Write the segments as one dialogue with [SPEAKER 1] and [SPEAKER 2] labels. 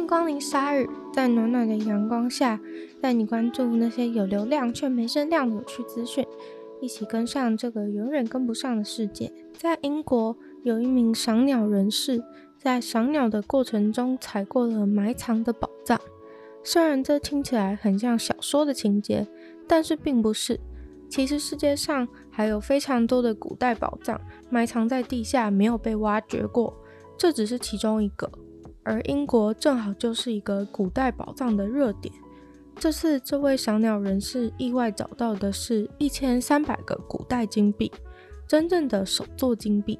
[SPEAKER 1] 迎光临鲨语，在暖暖的阳光下，带你关注那些有流量却没声量的有趣资讯，一起跟上这个永远跟不上的世界。在英国，有一名赏鸟人士在赏鸟的过程中踩过了埋藏的宝藏。虽然这听起来很像小说的情节，但是并不是。其实世界上还有非常多的古代宝藏埋藏在地下，没有被挖掘过。这只是其中一个。而英国正好就是一个古代宝藏的热点。这次，这位赏鸟人士意外找到的是一千三百个古代金币，真正的手作金币。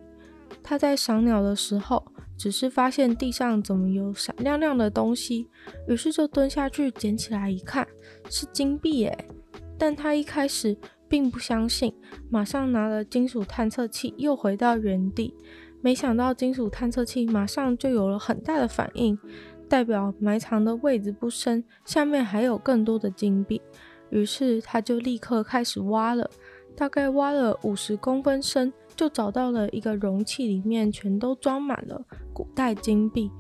[SPEAKER 1] 他在赏鸟的时候，只是发现地上怎么有闪亮亮的东西，于是就蹲下去捡起来一看，是金币耶。但他一开始并不相信，马上拿了金属探测器又回到原地。没想到金属探测器马上就有了很大的反应，代表埋藏的位置不深，下面还有更多的金币。于是他就立刻开始挖了，大概挖了五十公分深，就找到了一个容器，里面全都装满了古代金币。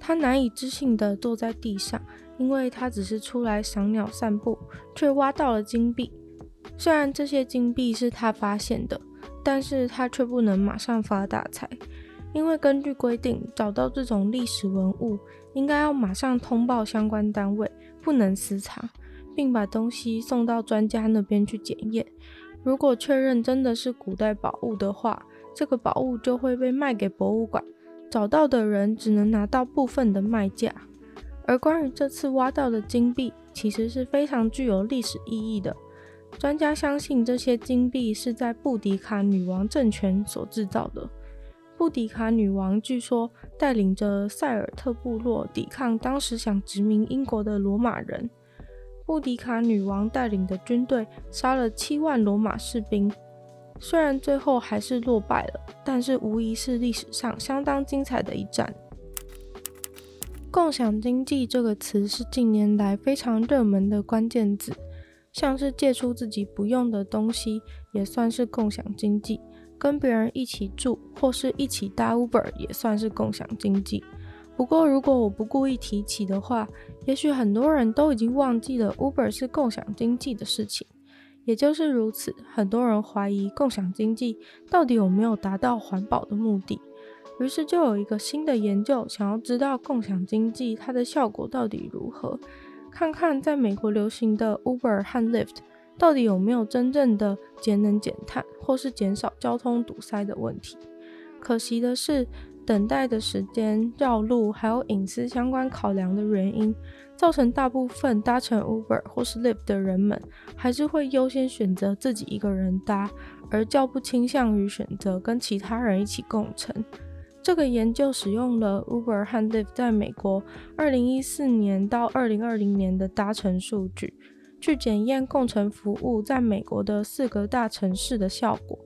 [SPEAKER 1] 他难以置信地坐在地上，因为他只是出来赏鸟散步，却挖到了金币。虽然这些金币是他发现的。但是他却不能马上发大财，因为根据规定，找到这种历史文物，应该要马上通报相关单位，不能私藏，并把东西送到专家那边去检验。如果确认真的是古代宝物的话，这个宝物就会被卖给博物馆，找到的人只能拿到部分的卖价。而关于这次挖到的金币，其实是非常具有历史意义的。专家相信这些金币是在布迪卡女王政权所制造的。布迪卡女王据说带领着塞尔特部落抵抗当时想殖民英国的罗马人。布迪卡女王带领的军队杀了七万罗马士兵，虽然最后还是落败了，但是无疑是历史上相当精彩的一战。共享经济这个词是近年来非常热门的关键字。像是借出自己不用的东西，也算是共享经济；跟别人一起住或是一起搭 Uber，也算是共享经济。不过，如果我不故意提起的话，也许很多人都已经忘记了 Uber 是共享经济的事情。也就是如此，很多人怀疑共享经济到底有没有达到环保的目的。于是，就有一个新的研究，想要知道共享经济它的效果到底如何。看看在美国流行的 Uber 和 Lyft 到底有没有真正的节能减碳，或是减少交通堵塞的问题。可惜的是，等待的时间、绕路，还有隐私相关考量的原因，造成大部分搭乘 Uber 或是 Lyft 的人们，还是会优先选择自己一个人搭，而较不倾向于选择跟其他人一起共乘。这个研究使用了 Uber 和 Lyft 在美国2014年到2020年的搭乘数据，去检验共乘服务在美国的四个大城市的效果。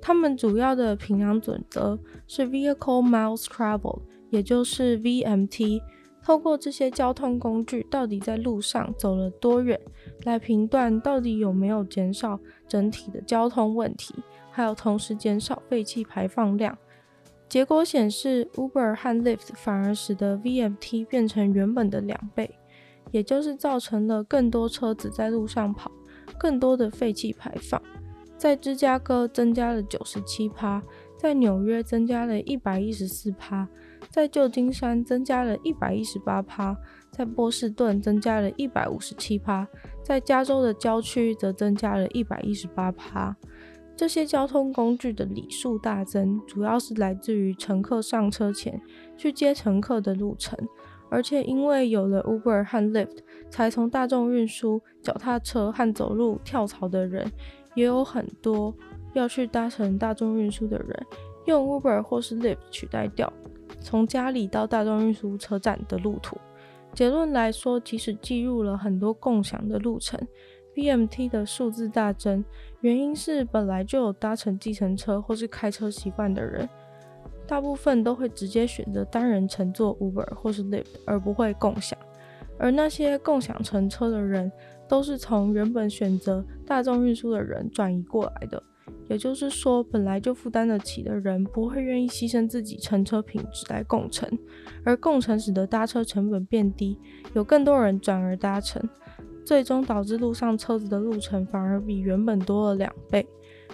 [SPEAKER 1] 他们主要的评量准则是 Vehicle Miles Traveled，也就是 VMT。透过这些交通工具到底在路上走了多远，来评断到底有没有减少整体的交通问题，还有同时减少废气排放量。结果显示，Uber 和 Lyft 反而使得 VMT 变成原本的两倍，也就是造成了更多车子在路上跑，更多的废气排放。在芝加哥增加了九十七趴，在纽约增加了一百一十四趴，在旧金山增加了一百一十八趴，在波士顿增加了一百五十七趴，在加州的郊区则增加了一百一十八趴。这些交通工具的里数大增，主要是来自于乘客上车前去接乘客的路程，而且因为有了 Uber 和 Lyft，才从大众运输、脚踏车和走路跳槽的人，也有很多要去搭乘大众运输的人，用 Uber 或是 Lyft 取代掉从家里到大众运输车站的路途。结论来说，即使记录了很多共享的路程。BMT 的数字大增，原因是本来就有搭乘计程车或是开车习惯的人，大部分都会直接选择单人乘坐 Uber 或是 Lyft，而不会共享。而那些共享乘车的人，都是从原本选择大众运输的人转移过来的，也就是说，本来就负担得起的人不会愿意牺牲自己乘车品质来共乘，而共乘使得搭车成本变低，有更多人转而搭乘，最终导致路上车子的路程反而比原本多了两倍。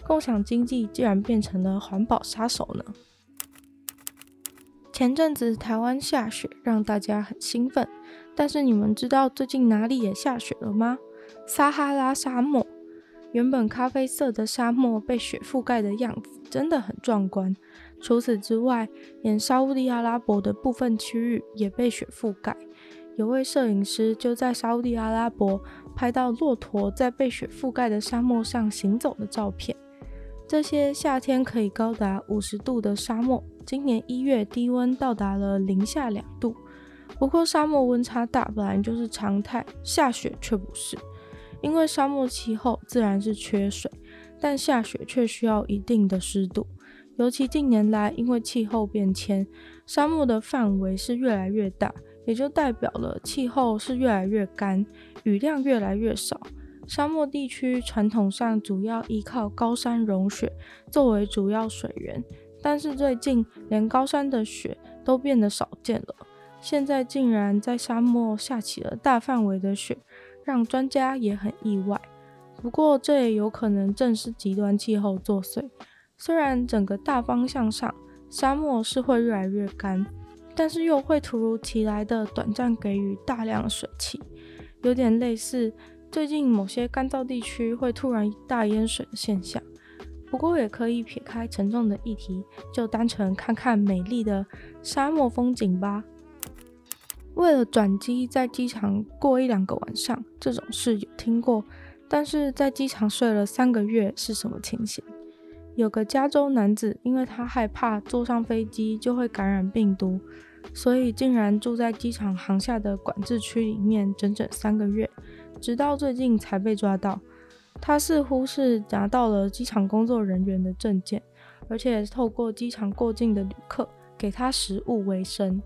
[SPEAKER 1] 共享经济竟然变成了环保杀手呢？前阵子台湾下雪，让大家很兴奋。但是你们知道最近哪里也下雪了吗？撒哈拉沙漠。原本咖啡色的沙漠被雪覆盖的样子真的很壮观。除此之外，连沙乌地阿拉伯的部分区域也被雪覆盖。有位摄影师就在沙乌地阿拉伯拍到骆驼在被雪覆盖的沙漠上行走的照片。这些夏天可以高达五十度的沙漠，今年一月低温到达了零下两度。不过沙漠温差大本来就是常态，下雪却不是。因为沙漠气候自然是缺水，但下雪却需要一定的湿度。尤其近年来，因为气候变迁，沙漠的范围是越来越大，也就代表了气候是越来越干，雨量越来越少。沙漠地区传统上主要依靠高山融雪作为主要水源，但是最近连高山的雪都变得少见了。现在竟然在沙漠下起了大范围的雪，让专家也很意外。不过这也有可能正是极端气候作祟。虽然整个大方向上沙漠是会越来越干，但是又会突如其来的短暂给予大量水汽，有点类似。最近某些干燥地区会突然大淹水的现象，不过也可以撇开沉重的议题，就单纯看看美丽的沙漠风景吧。为了转机在机场过一两个晚上，这种事有听过，但是在机场睡了三个月是什么情形？有个加州男子，因为他害怕坐上飞机就会感染病毒，所以竟然住在机场航下的管制区里面整整三个月。直到最近才被抓到，他似乎是拿到了机场工作人员的证件，而且透过机场过境的旅客给他食物为生。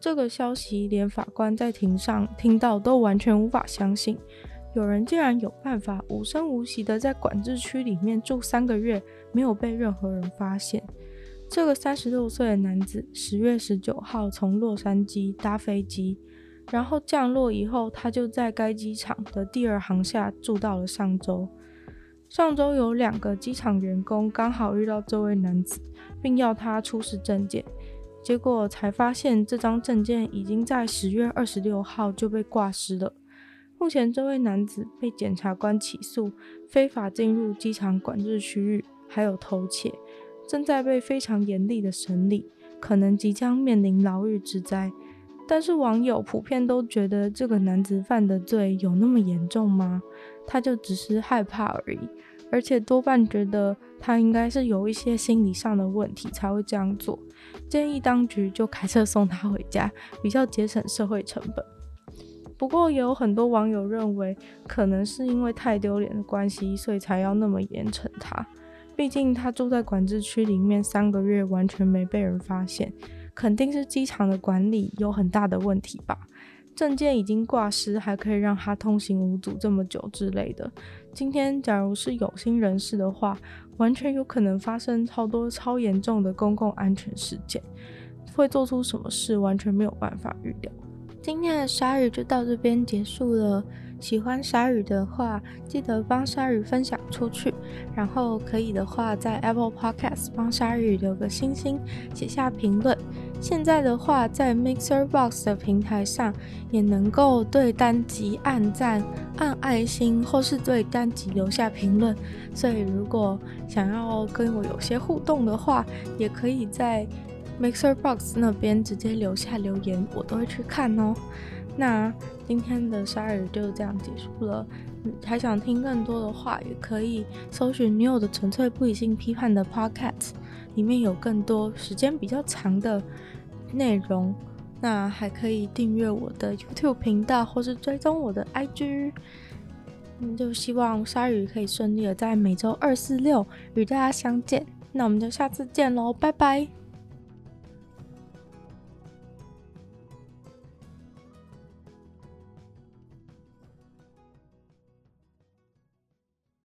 [SPEAKER 1] 这个消息连法官在庭上听到都完全无法相信，有人竟然有办法无声无息的在管制区里面住三个月，没有被任何人发现。这个三十六岁的男子十月十九号从洛杉矶搭飞机。然后降落以后，他就在该机场的第二航厦住到了上周。上周有两个机场员工刚好遇到这位男子，并要他出示证件，结果才发现这张证件已经在十月二十六号就被挂失了。目前，这位男子被检察官起诉非法进入机场管制区域，还有偷窃，正在被非常严厉的审理，可能即将面临牢狱之灾。但是网友普遍都觉得这个男子犯的罪有那么严重吗？他就只是害怕而已，而且多半觉得他应该是有一些心理上的问题才会这样做。建议当局就开车送他回家，比较节省社会成本。不过也有很多网友认为，可能是因为太丢脸的关系，所以才要那么严惩他。毕竟他住在管制区里面三个月，完全没被人发现。肯定是机场的管理有很大的问题吧？证件已经挂失，还可以让他通行无阻这么久之类的。今天假如是有心人士的话，完全有可能发生超多超严重的公共安全事件，会做出什么事完全没有办法预料。今天的鲨鱼就到这边结束了。喜欢鲨鱼的话，记得帮鲨鱼分享出去，然后可以的话，在 Apple Podcast 帮鲨鱼留个星星，写下评论。现在的话，在 Mixer Box 的平台上也能够对单集按赞、按爱心，或是对单集留下评论。所以，如果想要跟我有些互动的话，也可以在 Mixer Box 那边直接留下留言，我都会去看哦。那今天的鲨鱼就这样结束了。还想听更多的话，也可以搜寻女友的纯粹不理性批判的 Podcast，里面有更多时间比较长的内容。那还可以订阅我的 YouTube 频道，或是追踪我的 IG。嗯，就希望鲨鱼可以顺利的在每周二、四、六与大家相见。那我们就下次见喽，拜拜。